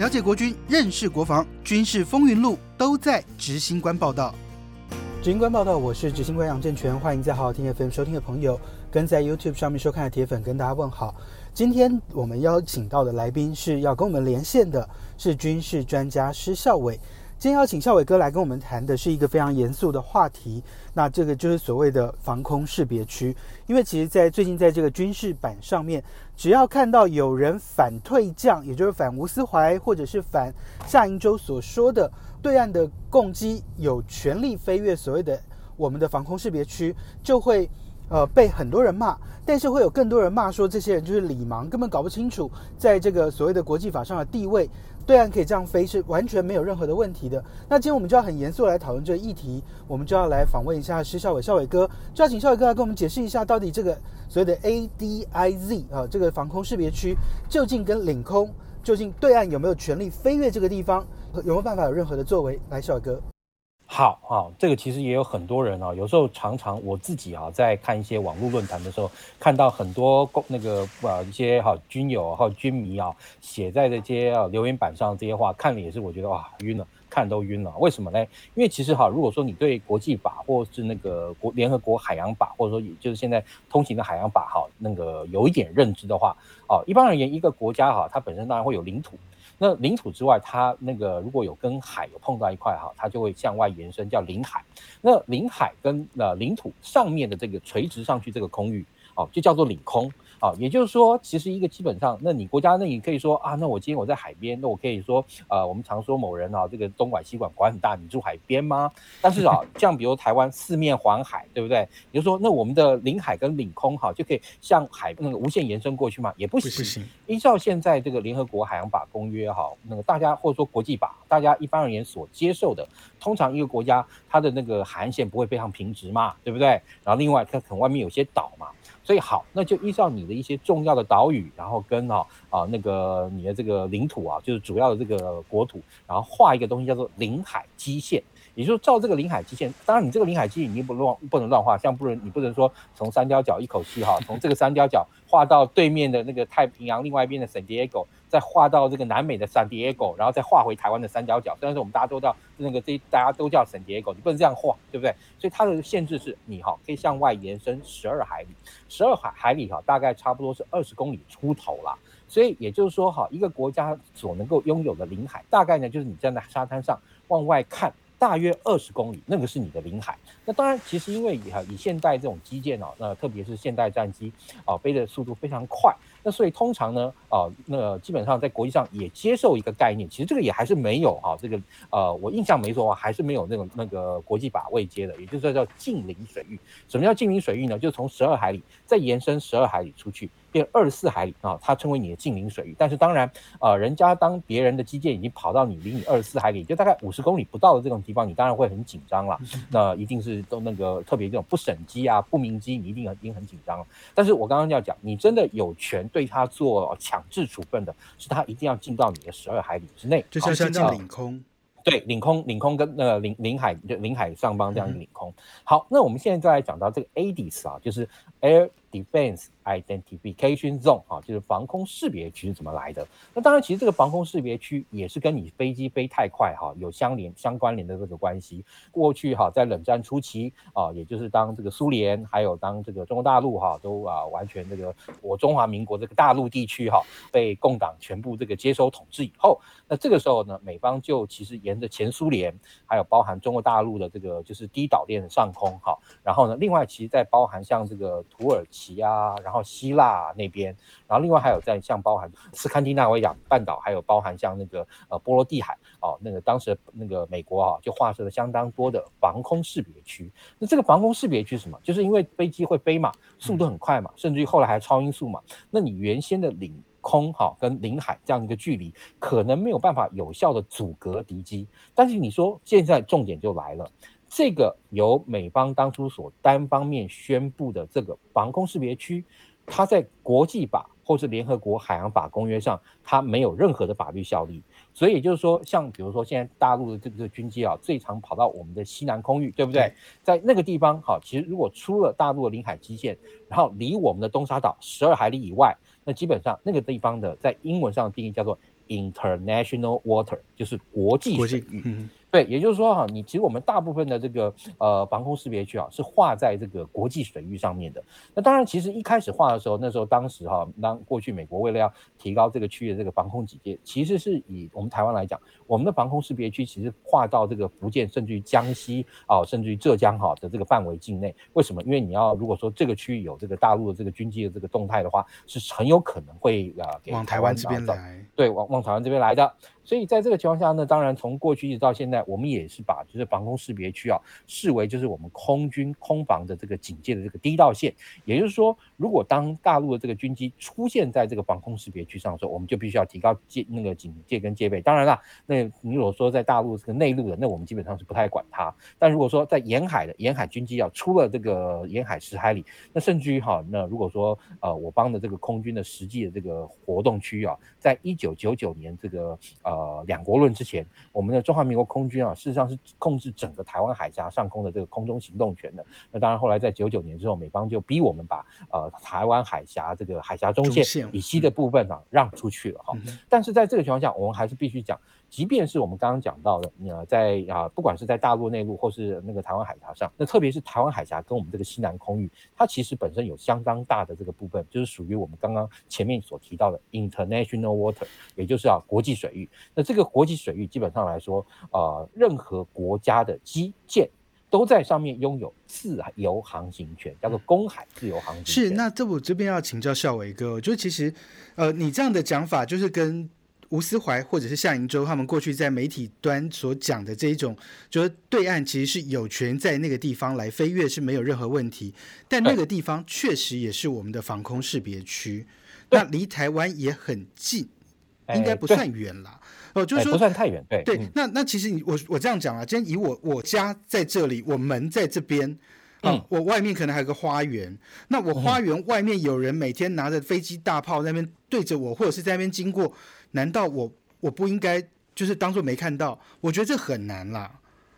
了解国军，认识国防，军事风云录都在执行官报道。执行官报道，我是执行官杨正全，欢迎在好好听 FM 收听的朋友，跟在 YouTube 上面收看的铁粉跟大家问好。今天我们邀请到的来宾是要跟我们连线的，是军事专家施孝伟。今天邀请孝伟哥来跟我们谈的是一个非常严肃的话题，那这个就是所谓的防空识别区。因为其实，在最近在这个军事版上面，只要看到有人反退将，也就是反吴思怀或者是反夏银洲所说的对岸的攻击有权利飞越所谓的我们的防空识别区，就会呃被很多人骂。但是会有更多人骂说，这些人就是礼盲，根本搞不清楚在这个所谓的国际法上的地位。对岸可以这样飞，是完全没有任何的问题的。那今天我们就要很严肃来讨论这个议题，我们就要来访问一下施孝伟，孝伟哥，就要请孝伟哥来跟我们解释一下，到底这个所谓的 ADIZ 啊，这个防空识别区究竟跟领空，究竟对岸有没有权利飞越这个地方，有没有办法有任何的作为？来，孝伟哥。好啊，这个其实也有很多人啊，有时候常常我自己啊，在看一些网络论坛的时候，看到很多公那个呃一些哈军友哈军迷啊写在这些啊留言板上这些话，看了也是我觉得哇晕了，看都晕了。为什么呢？因为其实哈，如果说你对国际法或是那个国联合国海洋法，或者说也就是现在通行的海洋法哈，那个有一点认知的话，哦，一般而言，一个国家哈，它本身当然会有领土。那领土之外，它那个如果有跟海有碰到一块哈，它就会向外延伸，叫领海。那领海跟呃领土上面的这个垂直上去这个空域，哦，就叫做领空。啊，也就是说，其实一个基本上，那你国家那你可以说啊，那我今天我在海边，那我可以说，呃，我们常说某人啊，这个东莞西莞管很大，你住海边吗？但是啊，像比如台湾四面环海，对不对？也就是说，那我们的领海跟领空哈，就可以向海那个无限延伸过去吗？也不行。依照现在这个联合国海洋法公约哈，那个大家或者说国际法，大家一般而言所接受的，通常一个国家它的那个海岸线不会非常平直嘛，对不对？然后另外它可能外面有些岛嘛。所以好，那就依照你的一些重要的岛屿，然后跟啊啊那个你的这个领土啊，就是主要的这个国土，然后画一个东西叫做领海基线，也就照这个领海基线。当然，你这个领海基线你不乱不能乱画，像不能你不能说从三角角一口气哈，从这个三角角画到对面的那个太平洋另外一边的圣地亚哥。再画到这个南美的圣地亚哥，然后再画回台湾的三角角。虽然说我们大家都叫那个这大家都叫圣地亚哥，你不能这样画，对不对？所以它的限制是你哈可以向外延伸十二海里，十二海海里哈大概差不多是二十公里出头啦。所以也就是说哈，一个国家所能够拥有的领海，大概呢就是你站在沙滩上往外看，大约二十公里，那个是你的领海。那当然，其实因为以以现代这种基建哦，那特别是现代战机啊，飞的速度非常快。那所以通常呢，啊，那基本上在国际上也接受一个概念，其实这个也还是没有哈，这个呃，我印象没错的话，还是没有那种那个国际法未接的，也就是叫近邻水域。什么叫近邻水域呢？就从十二海里再延伸十二海里出去，变二十四海里啊，它称为你的近邻水域。但是当然，呃，人家当别人的基建已经跑到你离你二十四海里，就大概五十公里不到的这种地方，你当然会很紧张了。那一定是都那个特别这种不审机啊、不明机，你一定很一定很紧张。但是我刚刚要讲，你真的有权。对它做强制处分的是，它一定要进到你的十二海里之内，就像先进领空，对，领空，领空跟那个领领海就领海上方这样一个领空。好，那我们现在再来讲到这个 ADIS 啊，就是 Air Defense。Identification zone 啊，就是防空识别区是怎么来的？那当然，其实这个防空识别区也是跟你飞机飞太快哈有相连相关联的这个关系。过去哈在冷战初期啊，也就是当这个苏联还有当这个中国大陆哈都啊完全这个我中华民国这个大陆地区哈被共党全部这个接收统治以后，那这个时候呢，美方就其实沿着前苏联还有包含中国大陆的这个就是低岛链的上空哈，然后呢，另外其实在包含像这个土耳其奇啊，然后希腊那边，然后另外还有在像包含斯堪的纳维亚半岛，还有包含像那个呃波罗的海哦，那个当时那个美国啊就划设了相当多的防空识别区。那这个防空识别区什么？就是因为飞机会飞嘛，速度很快嘛，甚至于后来还超音速嘛。那你原先的领空哈跟领海这样一个距离，可能没有办法有效的阻隔敌机。但是你说现在重点就来了。这个由美方当初所单方面宣布的这个防空识别区，它在国际法或是联合国海洋法公约上，它没有任何的法律效力。所以也就是说，像比如说现在大陆的这个军机啊，最常跑到我们的西南空域，对不对？在那个地方，好，其实如果出了大陆的领海基线，然后离我们的东沙岛十二海里以外，那基本上那个地方的在英文上的定义叫做 international water，就是国际水域。嗯，对，也就是说哈，你其实我们大部分的这个呃防空识别区啊，是画在这个国际水域上面的。那当然，其实一开始画的时候，那时候当时哈，当过去美国为了要提高这个区域的这个防空警戒，其实是以我们台湾来讲，我们的防空识别区其实划到这个福建，甚至于江西啊，甚至于浙江哈的这个范围境内。为什么？因为你要如果说这个区域有这个大陆的这个军机的这个动态的话，是很有可能会啊往台湾这边来，对，往往台湾这边来的。所以在这个情况下呢，当然从过去一直到现在，我们也是把就是防空识别区啊视为就是我们空军空防的这个警戒的这个第一道线。也就是说，如果当大陆的这个军机出现在这个防空识别区上的时候，我们就必须要提高戒那个警戒跟戒备。当然了，那你如果说在大陆这个内陆的，那我们基本上是不太管它。但如果说在沿海的沿海军机啊出了这个沿海十海里，那甚至于哈，那如果说呃我方的这个空军的实际的这个活动区域啊，在一九九九年这个呃。呃，两国论之前，我们的中华民国空军啊，事实上是控制整个台湾海峡上空的这个空中行动权的。那当然，后来在九九年之后，美方就逼我们把呃台湾海峡这个海峡中线以西的部分啊让出去了哈。但是在这个情况下，我们还是必须讲。即便是我们刚刚讲到的，呃，在啊，不管是在大陆内陆或是那个台湾海峡上，那特别是台湾海峡跟我们这个西南空域，它其实本身有相当大的这个部分，就是属于我们刚刚前面所提到的 international water，也就是啊国际水域。那这个国际水域基本上来说，呃，任何国家的基建都在上面拥有自由航行权，叫做公海自由航行。是，那这我这边要请教校伟哥，就其实，呃，你这样的讲法就是跟。吴思怀或者是夏银洲，他们过去在媒体端所讲的这一种，就是对岸其实是有权在那个地方来飞越是没有任何问题，但那个地方确实也是我们的防空识别区，那离台湾也很近，应该不算远了。哦，就是说不算太远。对对，那那其实你我我这样讲啊，今天以我我家在这里，我门在这边，嗯，我外面可能还有个花园，那我花园外面有人每天拿着飞机大炮那边对着我，或者是在那边经过。难道我我不应该就是当做没看到？我觉得这很难啦。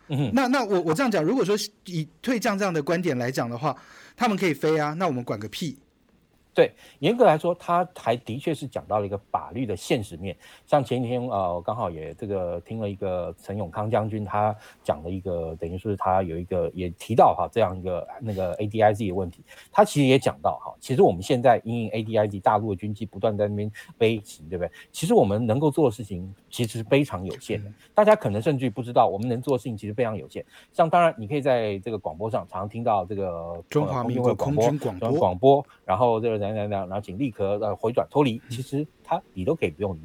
嗯，那那我我这样讲，如果说以退将这样的观点来讲的话，他们可以飞啊，那我们管个屁。对，严格来说，他还的确是讲到了一个法律的现实面。像前几天，呃，我刚好也这个听了一个陈永康将军他讲的一个，等于说是他有一个也提到哈这样一个那个 A D I Z 的问题。他其实也讲到哈，其实我们现在因 A D I Z 大陆的军机不断在那边飞行，对不对？其实我们能够做的事情其实是非常有限的。大家可能甚至不知道，我们能做的事情其实非常有限。像当然，你可以在这个广播上常常听到这个中华民国空军广播广播，然后这个。怎样怎样，然后请立刻呃回转脱离。其实他理都可以不用理，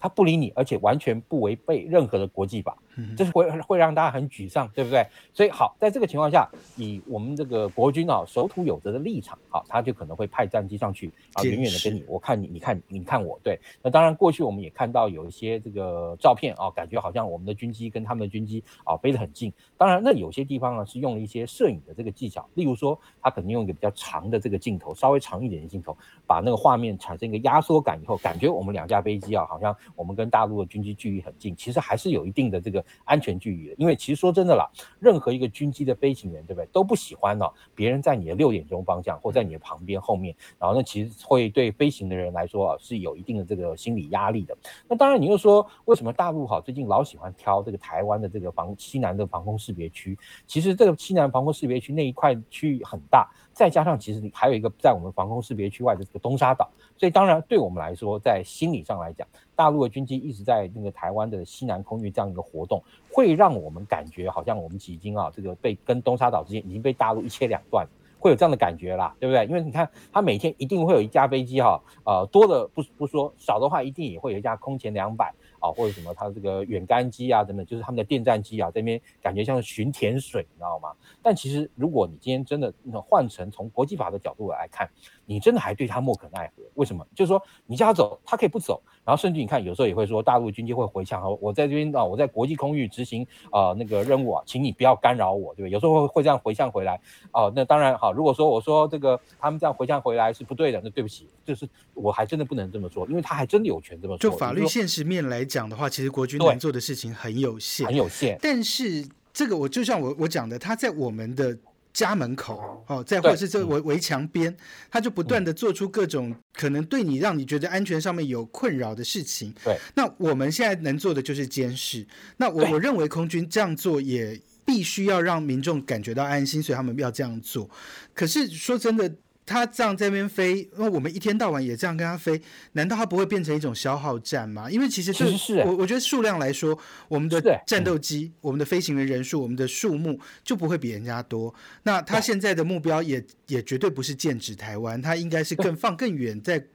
他不理你，而且完全不违背任何的国际法。这是会会让大家很沮丧，对不对？所以好，在这个情况下，以我们这个国军啊守土有责的立场，好，他就可能会派战机上去啊，远远的跟你，我看你，你看你看我，对。那当然，过去我们也看到有一些这个照片啊，感觉好像我们的军机跟他们的军机啊飞得很近。当然，那有些地方呢是用了一些摄影的这个技巧，例如说，他可能用一个比较长的这个镜头，稍微长一点的镜头，把那个画面产生一个压缩感以后，感觉我们两架飞机啊，好像我们跟大陆的军机距离很近，其实还是有一定的这个安全距离的。因为其实说真的啦，任何一个军机的飞行员，对不对，都不喜欢呢别人在你的六点钟方向或在你的旁边后面，然后呢，其实会对飞行的人来说啊是有一定的这个心理压力的。那当然，你又说为什么大陆哈最近老喜欢挑这个台湾的这个防西南的防空识别区？其实这个西南防空识别区那一块区域很大，再加上其实还有一个在我们防空识别区外的这个东沙岛，所以当然对我们来说，在心理上来讲。大陆的军机一直在那个台湾的西南空域这样一个活动，会让我们感觉好像我们已经啊，这个被跟东沙岛之间已经被大陆一切两断，会有这样的感觉啦，对不对？因为你看，他每天一定会有一架飞机哈，呃，多的不不说，少的话一定也会有一架空前两百啊，或者什么它这个远干机啊等等，就是他们的电战机啊，这边感觉像是巡田水，你知道吗？但其实如果你今天真的换成从国际法的角度来看，你真的还对他莫可奈何？为什么？就是说你叫他走，他可以不走。然后甚至你看，有时候也会说大陆军机会回呛，说我在这边啊，我在国际空域执行啊那个任务啊，请你不要干扰我，对不对？有时候会会这样回呛回来。哦，那当然好。如果说我说这个他们这样回呛回来是不对的，那对不起，就是我还真的不能这么做，因为他还真的有权这么做。就法律现实面来讲的话，其实国军能做的事情很有限，很有限。但是这个我就像我我讲的，他在我们的。家门口哦，再或者是这围围墙边，他就不断的做出各种可能对你让你觉得安全上面有困扰的事情。对，那我们现在能做的就是监视。那我我认为空军这样做也必须要让民众感觉到安心，所以他们要这样做。可是说真的。他这样在那边飞，那我们一天到晚也这样跟他飞，难道他不会变成一种消耗战吗？因为其实是我我觉得数量来说，我们的战斗机、我们的飞行员人数、我们的数目就不会比人家多。那他现在的目标也也绝对不是剑指台湾，他应该是更放更远，在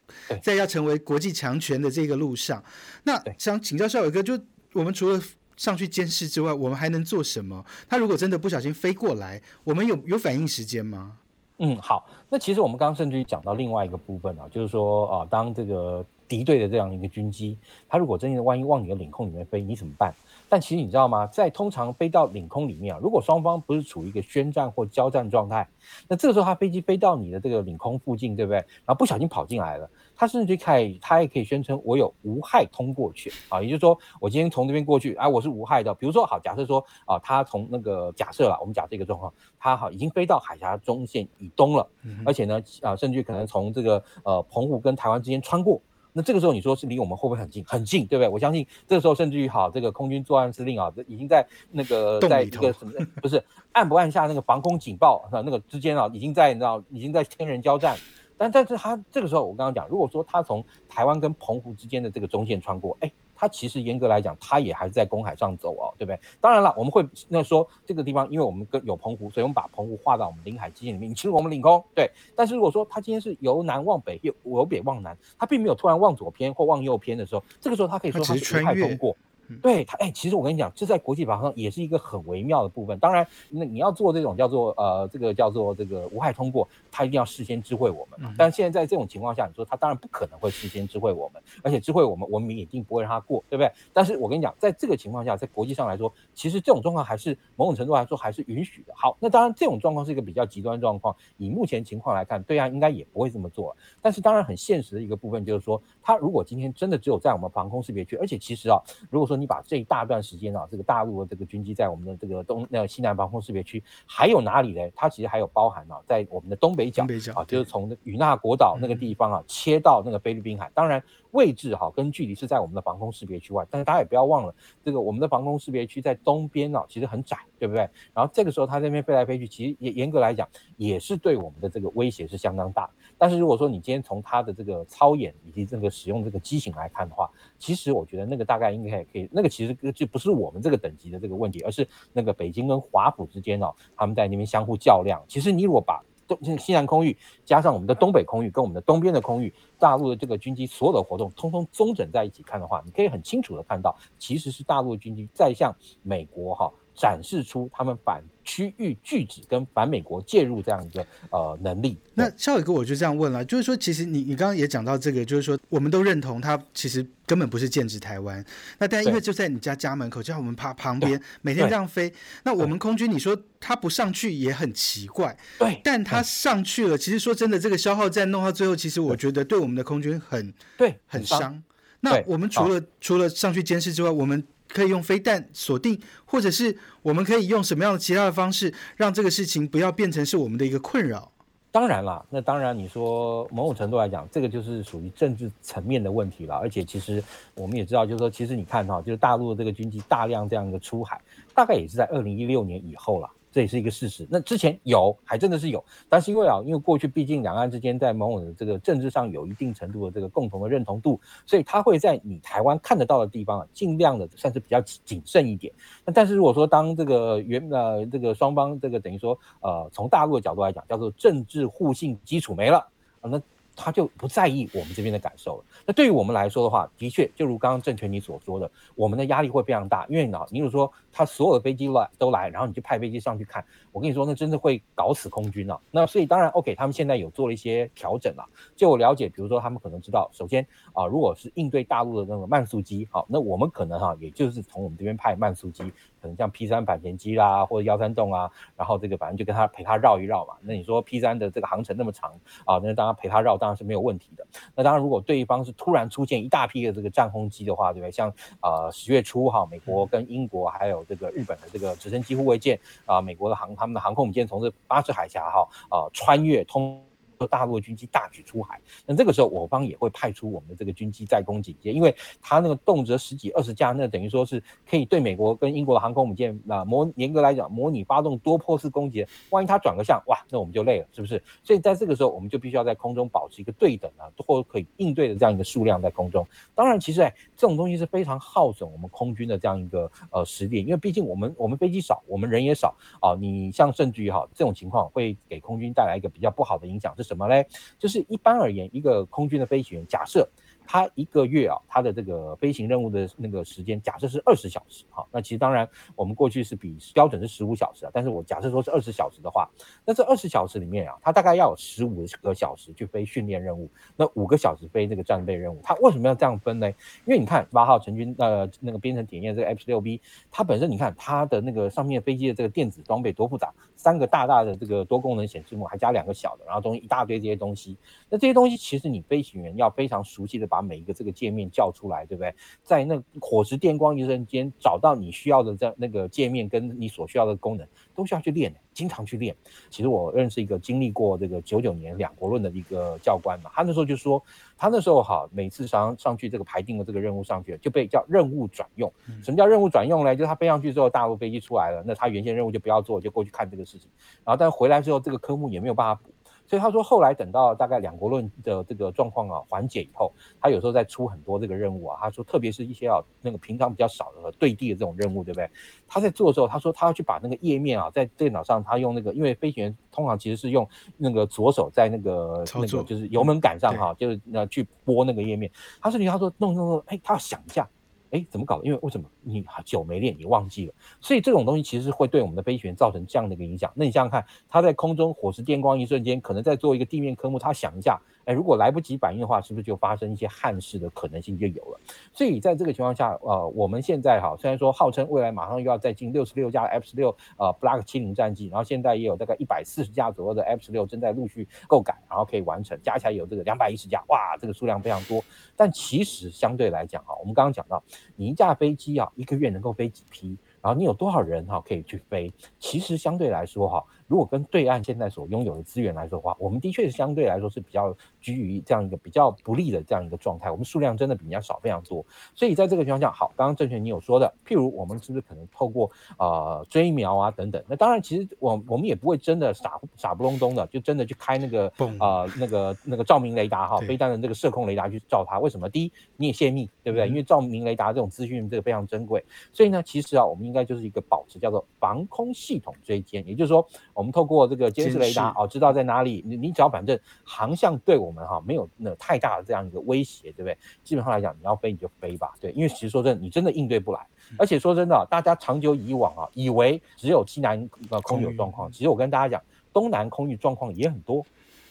在要成为国际强权的这个路上。那想请教邵伟哥，就我们除了上去监视之外，我们还能做什么？他如果真的不小心飞过来，我们有有反应时间吗？嗯，好。那其实我们刚刚甚至于讲到另外一个部分啊，就是说啊，当这个敌对的这样一个军机，它如果真的万一往你的领空里面飞，你怎么办？但其实你知道吗？在通常飞到领空里面啊，如果双方不是处于一个宣战或交战状态，那这个时候它飞机飞到你的这个领空附近，对不对？然后不小心跑进来了。他甚至可以，他也可以宣称我有无害通过权啊，也就是说，我今天从这边过去，啊，我是无害的。比如说，好，假设说啊，他从那个假设了，我们假设一个状况，他好已经飞到海峡中线以东了，而且呢，啊，甚至可能从这个呃澎湖跟台湾之间穿过，那这个时候你说是离我们会不会很近？很近，对不对？我相信这个时候甚至于好，这个空军作战司令啊，已经在那个在一个什么不是按不按下那个防空警报啊，那个之间啊，已经在你知道已经在天人交战。但但是他这个时候，我刚刚讲，如果说他从台湾跟澎湖之间的这个中线穿过，哎，他其实严格来讲，它也还是在公海上走哦，对不对？当然了，我们会那说这个地方，因为我们跟有澎湖，所以我们把澎湖划到我们领海基线里面，你侵入我们领空，对。但是如果说它今天是由南往北，由由北往南，它并没有突然往左偏或往右偏的时候，这个时候它可以说他是穿海通过。对他，哎，其实我跟你讲，这在国际法上也是一个很微妙的部分。当然，那你要做这种叫做呃，这个叫做这个无害通过，他一定要事先知会我们。但现在在这种情况下，你说他当然不可能会事先知会我们，而且知会我们，我们一定不会让他过，对不对？但是我跟你讲，在这个情况下，在国际上来说，其实这种状况还是某种程度来说还是允许的。好，那当然这种状况是一个比较极端状况，以目前情况来看，对岸应该也不会这么做。但是当然很现实的一个部分就是说，他如果今天真的只有在我们防空识别区，而且其实啊，如果说你把这一大段时间啊，这个大陆的这个军机在我们的这个东那西南防空识别区，还有哪里呢？它其实还有包含啊，在我们的东北角啊，就是从与那国岛那个地方啊，切到那个菲律宾海。当然位置哈跟距离是在我们的防空识别区外，但是大家也不要忘了，这个我们的防空识别区在东边啊，其实很窄，对不对？然后这个时候它这边飞来飞去，其实严严格来讲也是对我们的这个威胁是相当大。但是如果说你今天从它的这个操演以及这个使用这个机型来看的话，其实我觉得那个大概应该也可以，那个其实就不是我们这个等级的这个问题，而是那个北京跟华府之间哦，他们在那边相互较量。其实你如果把西南空域加上我们的东北空域跟我们的东边的空域，大陆的这个军机所有的活动通通中整在一起看的话，你可以很清楚的看到，其实是大陆军机在向美国哈。展示出他们反区域拒止跟反美国介入这样一个呃能力。那肖伟哥，我就这样问了，就是说，其实你你刚刚也讲到这个，就是说，我们都认同他其实根本不是剑指台湾。那但因为就在你家家门口，就在我们旁旁边，每天这样飞，那我们空军你说他不上去也很奇怪。对，但他上去了，其实说真的，这个消耗战弄到最后，其实我觉得对我们的空军很对很伤。那我们除了除了上去监视之外，我们。可以用飞弹锁定，或者是我们可以用什么样的其他的方式，让这个事情不要变成是我们的一个困扰。当然了，那当然你说某种程度来讲，这个就是属于政治层面的问题了。而且其实我们也知道，就是说，其实你看哈，就是大陆的这个军机大量这样一个出海，大概也是在二零一六年以后了。这也是一个事实。那之前有，还真的是有，但是因为啊，因为过去毕竟两岸之间在某种的这个政治上有一定程度的这个共同的认同度，所以他会在你台湾看得到的地方啊，尽量的算是比较谨慎一点。那但是如果说当这个原呃这个双方这个等于说呃从大陆的角度来讲，叫做政治互信基础没了啊，那。他就不在意我们这边的感受了。那对于我们来说的话，的确，就如刚刚郑权你所说的，我们的压力会非常大。因为呢，你如说他所有的飞机来都来，然后你就派飞机上去看，我跟你说，那真的会搞死空军啊。那所以当然，OK，他们现在有做了一些调整了。就我了解，比如说他们可能知道，首先啊，如果是应对大陆的那个慢速机，好，那我们可能哈，也就是从我们这边派慢速机，可能像 P 三反潜机啦，或者幺三洞啊，然后这个反正就跟他陪他绕一绕嘛。那你说 P 三的这个航程那么长啊，那当然陪他绕当。是没有问题的。那当然，如果对方是突然出现一大批的这个战轰机的话，对不对？像呃十月初哈，美国跟英国还有这个日本的这个直升机护卫舰啊，美国的航他们的航空母舰从这巴士海峡哈啊穿越通。大陆军机大举出海，那这个时候我方也会派出我们的这个军机在攻警戒，因为它那个动辄十几二十架，那等于说是可以对美国跟英国的航空母舰啊模严格来讲模拟发动多波式攻击，万一它转个向，哇，那我们就累了，是不是？所以在这个时候，我们就必须要在空中保持一个对等啊，或可以应对的这样一个数量在空中。当然，其实哎，这种东西是非常耗损我们空军的这样一个呃实力，因为毕竟我们我们飞机少，我们人也少啊。你像甚至于哈这种情况会给空军带来一个比较不好的影响是什么嘞？就是。一般而言，一个空军的飞行员，假设。他一个月啊，他的这个飞行任务的那个时间，假设是二十小时，哈，那其实当然我们过去是比标准是十五小时啊，但是我假设说是二十小时的话，那这二十小时里面啊，他大概要有十五个小时去飞训练任务，那五个小时飞那个战备任务，他为什么要这样分呢？因为你看八号成军呃那个编程体验这个 F 十六 B，它本身你看它的那个上面飞机的这个电子装备多复杂，三个大大的这个多功能显示幕，还加两个小的，然后中间一大堆这些东西，那这些东西其实你飞行员要非常熟悉的把每一个这个界面叫出来，对不对？在那火石电光一瞬间找到你需要的这那个界面跟你所需要的功能，都需要去练，经常去练。其实我认识一个经历过这个九九年两国论的一个教官嘛，他那时候就说，他那时候哈，每次上上去这个排定的这个任务上去，就被叫任务转用。什么叫任务转用呢？就是他飞上去之后，大陆飞机出来了，那他原先任务就不要做，就过去看这个事情。然后但回来之后，这个科目也没有办法补。所以他说，后来等到大概两国论的这个状况啊缓解以后，他有时候在出很多这个任务啊。他说，特别是一些啊那个平常比较少的对地的这种任务，对不对？他在做的时候，他说他要去把那个页面啊，在电脑上他用那个，因为飞行员通常其实是用那个左手在那个那个就是油门杆上哈，就是那去拨那个页面。他说你他说弄弄弄，哎，他要想一下。哎，怎么搞的？因为为什么你久没练，你忘记了？所以这种东西其实会对我们的飞行员造成这样的一个影响。那你想想看，他在空中火石电光一瞬间，可能在做一个地面科目，他想一下。哎，如果来不及反应的话，是不是就发生一些憾事的可能性就有了？所以在这个情况下，呃，我们现在哈，虽然说号称未来马上又要再进六十六架 F 十六呃 Block 七零战机，然后现在也有大概一百四十架左右的 F 十六正在陆续购改，然后可以完成，加起来有这个两百一十架，哇，这个数量非常多。但其实相对来讲哈，我们刚刚讲到，你一架飞机啊，一个月能够飞几批？然后你有多少人哈可以去飞？其实相对来说哈。如果跟对岸现在所拥有的资源来说的话，我们的确是相对来说是比较居于这样一个比较不利的这样一个状态。我们数量真的比人家少非常多，所以在这个情况下，好，刚刚郑权你有说的，譬如我们是不是可能透过呃追瞄啊等等？那当然，其实我我们也不会真的傻傻不隆咚的就真的去开那个呃那个那个照明雷达哈，飞弹的这个射控雷达去照它。为什么？第一，你也泄密，对不对？因为照明雷达这种资讯这个非常珍贵，所以呢，其实啊，我们应该就是一个保持叫做防空系统追歼，也就是说。我们透过这个监视雷达哦，知道在哪里。你你只要反正航向对我们哈没有那太大的这样一个威胁，对不对？基本上来讲，你要飞你就飞吧，对。因为其实说真的，你真的应对不来。而且说真的，大家长久以往啊，以为只有西南呃空域有状况，其实我跟大家讲，东南空域状况也很多。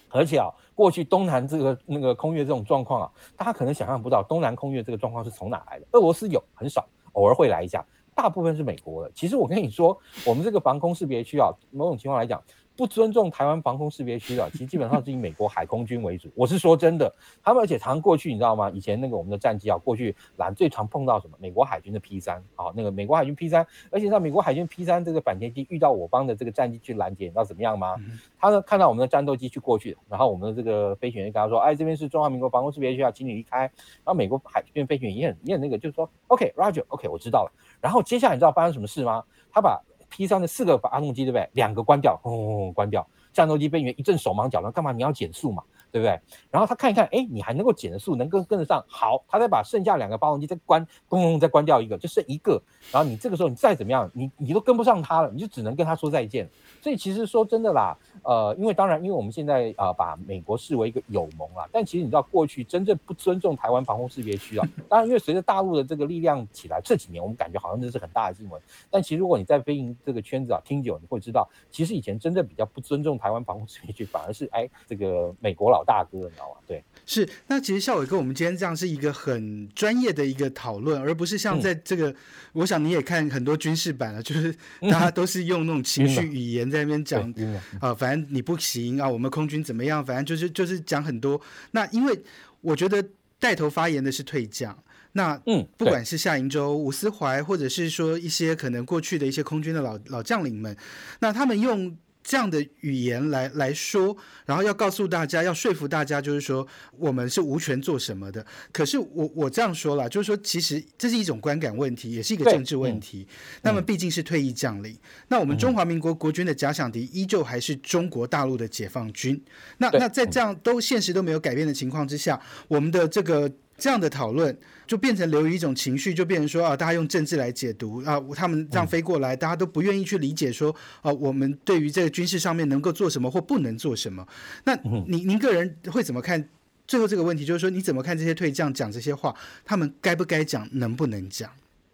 而且啊，过去东南这个那个空域这种状况啊，大家可能想象不到，东南空域这个状况是从哪来的？俄罗斯有很少，偶尔会来一下。大部分是美国的。其实我跟你说，我们这个防空识别区啊，某种情况来讲。不尊重台湾防空识别区的，其实基本上是以美国海空军为主。我是说真的，他们而且常过去，你知道吗？以前那个我们的战机啊，过去拦最常碰到什么？美国海军的 P 三啊，那个美国海军 P 三，而且让美国海军 P 三这个反潜机遇到我方的这个战机去拦截，你知道怎么样吗？他呢看到我们的战斗机去过去，然后我们的这个飞行员跟他说：“哎，这边是中华民国防空识别区啊，请你离开。”然后美国海军飞行员也很也很那个，就是说：“OK，Roger，OK，我知道了。”然后接下来你知道发生什么事吗？他把 P 三的四个发动机，对不对？两个关掉，轰轰轰关掉。战斗机飞行员一阵手忙脚乱，干嘛？你要减速嘛，对不对？然后他看一看，哎，你还能够减速，能跟跟得上。好，他再把剩下两个发动机再关，咚咚再关掉一个，就剩一个。然后你这个时候你再怎么样，你你都跟不上他了，你就只能跟他说再见。所以其实说真的啦。呃，因为当然，因为我们现在啊把美国视为一个友盟啊，但其实你知道，过去真正不尊重台湾防空识别区啊，当然，因为随着大陆的这个力量起来，这几年我们感觉好像这是很大的新闻。但其实如果你在飞行这个圈子啊听久，你会知道，其实以前真正比较不尊重台湾防空识别区，反而是哎这个美国佬老大哥，你知道吗？对。是，那其实校伟哥，我们今天这样是一个很专业的一个讨论，而不是像在这个，我想你也看很多军事版了，就是大家都是用那种情绪语言在那边讲啊，反正你不行啊，我们空军怎么样，反正就是就是讲很多。那因为我觉得带头发言的是退将，那嗯，不管是夏银洲、吴思怀，或者是说一些可能过去的一些空军的老老将领们，那他们用。这样的语言来来说，然后要告诉大家，要说服大家，就是说我们是无权做什么的。可是我我这样说了，就是说其实这是一种观感问题，也是一个政治问题。那么毕竟是退役将领，那我们中华民国国军的假想敌依旧还是中国大陆的解放军。那那在这样都现实都没有改变的情况之下，我们的这个。这样的讨论就变成流于一种情绪，就变成说啊，大家用政治来解读啊，他们这样飞过来，大家都不愿意去理解说啊，我们对于这个军事上面能够做什么或不能做什么。那您您个人会怎么看最后这个问题？就是说你怎么看这些退将讲这些话，他们该不该讲，能不能讲？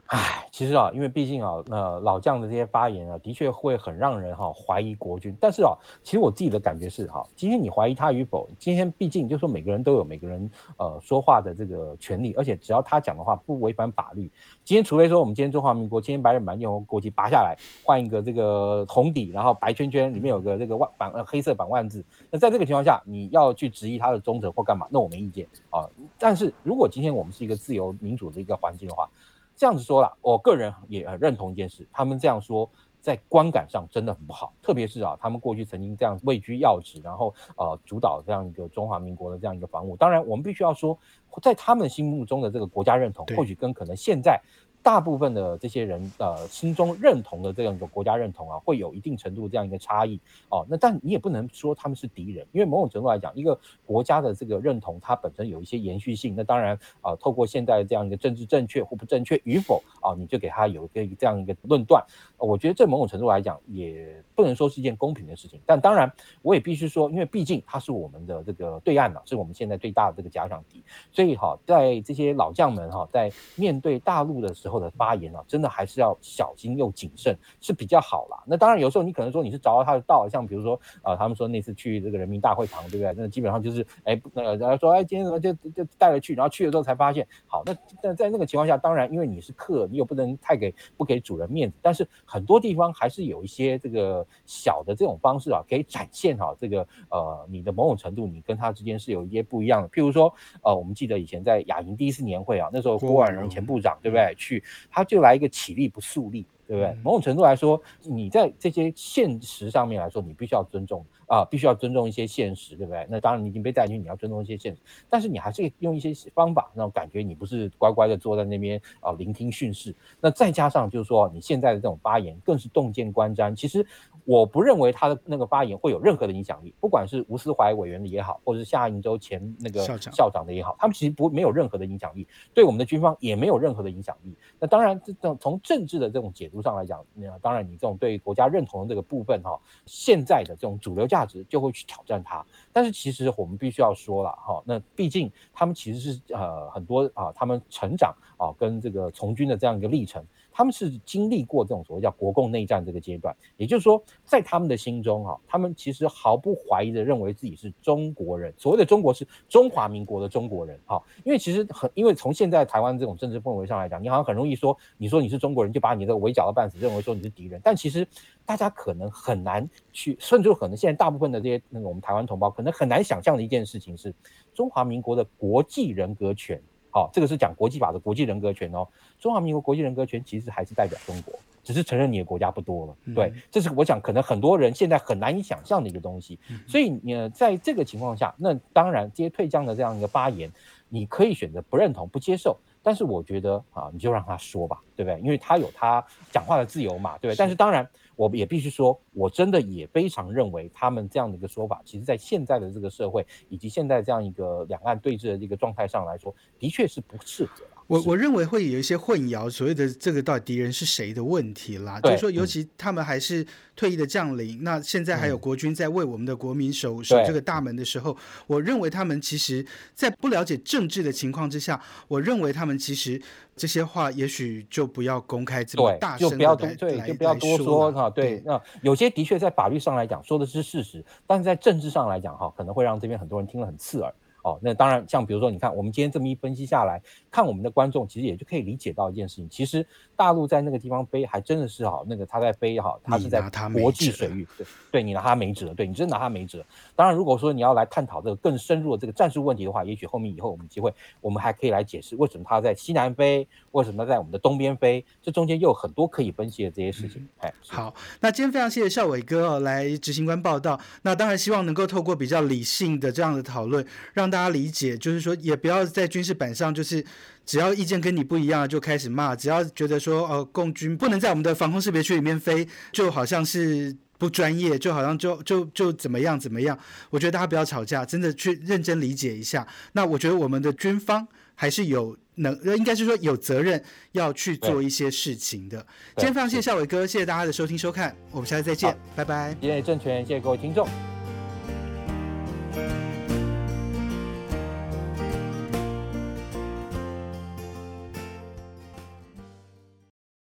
唉，其实啊，因为毕竟啊，那老将的这些发言啊，的确会很让人哈怀疑国军。但是啊，其实我自己的感觉是哈，今天你怀疑他与否，今天毕竟就说每个人都有每个人呃说话的这个权利，而且只要他讲的话不违反法律，今天除非说我们今天中华民国今天白人版面红国旗拔下来，换一个这个红底，然后白圈圈里面有个这个万版呃黑色版万字，那在这个情况下你要去质疑他的忠诚或干嘛，那我没意见啊。但是如果今天我们是一个自由民主的一个环境的话，这样子说了，我个人也很认同一件事，他们这样说在观感上真的很不好，特别是啊，他们过去曾经这样位居要职，然后呃主导这样一个中华民国的这样一个防务。当然，我们必须要说，在他们心目中的这个国家认同，或许跟可能现在。大部分的这些人，呃，心中认同的这样一个国家认同啊，会有一定程度这样一个差异哦。那但你也不能说他们是敌人，因为某种程度来讲，一个国家的这个认同，它本身有一些延续性。那当然啊，透过现在这样一个政治正确或不正确与否啊，你就给他有一个这样一个论断。我觉得这某种程度来讲，也不能说是一件公平的事情。但当然，我也必须说，因为毕竟他是我们的这个对岸嘛，是我们现在最大的这个假想敌。所以哈，在这些老将们哈，在面对大陆的时候。的发言啊，真的还是要小心又谨慎是比较好啦。那当然，有时候你可能说你是找到他的道，像比如说啊，他们说那次去这个人民大会堂，对不对？那基本上就是哎，那个然后说哎，今天怎么就就带了去，然后去了之后才发现，好，那那在那个情况下，当然因为你是客，你又不能太给不给主人面子。但是很多地方还是有一些这个小的这种方式啊，可以展现哈这个呃你的某种程度，你跟他之间是有一些不一样的。譬如说呃，我们记得以前在亚营第一次年会啊，那时候郭婉荣前部长对不对去。他就来一个起立不肃立，对不对？某种程度来说，你在这些现实上面来说，你必须要尊重啊，必须要尊重一些现实，对不对？那当然你已经被带进去，你要尊重一些现实，但是你还是用一些方法，那种感觉你不是乖乖的坐在那边啊聆听训示。那再加上就是说，你现在的这种发言更是洞见观瞻，其实。我不认为他的那个发言会有任何的影响力，不管是吴思怀委员的也好，或者是夏银洲前那个校长的也好，他们其实不没有任何的影响力，对我们的军方也没有任何的影响力。那当然，这种从政治的这种解读上来讲，那当然你这种对国家认同的这个部分哈，现在的这种主流价值就会去挑战它。但是其实我们必须要说了哈，那毕竟他们其实是呃很多啊，他们成长啊跟这个从军的这样一个历程。他们是经历过这种所谓叫国共内战这个阶段，也就是说，在他们的心中哈，他们其实毫不怀疑的认为自己是中国人。所谓的中国是中华民国的中国人哈，因为其实很，因为从现在台湾这种政治氛围上来讲，你好像很容易说，你说你是中国人，就把你的围剿的半死，认为说你是敌人。但其实大家可能很难去，甚至可能现在大部分的这些那个我们台湾同胞可能很难想象的一件事情是，中华民国的国际人格权。好，这个是讲国际法的国际人格权哦。中华民国国际人格权其实还是代表中国，只是承认你的国家不多了。对，这是我想可能很多人现在很难以想象的一个东西。所以你在这个情况下，那当然这些退将的这样一个发言，你可以选择不认同、不接受。但是我觉得啊，你就让他说吧，对不对？因为他有他讲话的自由嘛，对不对？但是当然，我也必须说，我真的也非常认为他们这样的一个说法，其实在现在的这个社会以及现在这样一个两岸对峙的这个状态上来说，的确是不适合。我我认为会有一些混淆，所谓的这个到底敌人是谁的问题啦。就是说，尤其他们还是退役的将领，那现在还有国军在为我们的国民守守这个大门的时候，我认为他们其实，在不了解政治的情况之下，我认为他们其实这些话也许就不要公开这么大声，对，就不要多说哈。对，那有些的确在法律上来讲说的是事实，但是在政治上来讲哈，可能会让这边很多人听了很刺耳。哦，那当然，像比如说，你看我们今天这么一分析下来，看我们的观众其实也就可以理解到一件事情，其实大陆在那个地方飞还真的是哈，那个他在飞好，他是在国际水域，对，对你拿他没辙，对你真拿他没辙。当然，如果说你要来探讨这个更深入的这个战术问题的话，也许后面以后我们机会，我们还可以来解释为什么他在西南飞，为什么在我们的东边飞，这中间又有很多可以分析的这些事情。哎，好，那今天非常谢谢孝伟哥哦来执行官报道，那当然希望能够透过比较理性的这样的讨论，让大大家理解，就是说，也不要在军事板上，就是只要意见跟你不一样就开始骂，只要觉得说，呃，共军不能在我们的防空识别区里面飞，就好像是不专业，就好像就就就怎么样怎么样。我觉得大家不要吵架，真的去认真理解一下。那我觉得我们的军方还是有能，应该是说有责任要去做一些事情的。今天非常谢谢夏伟哥，谢谢大家的收听收看，我们下次再见，拜拜。谢谢政权，谢谢各位听众。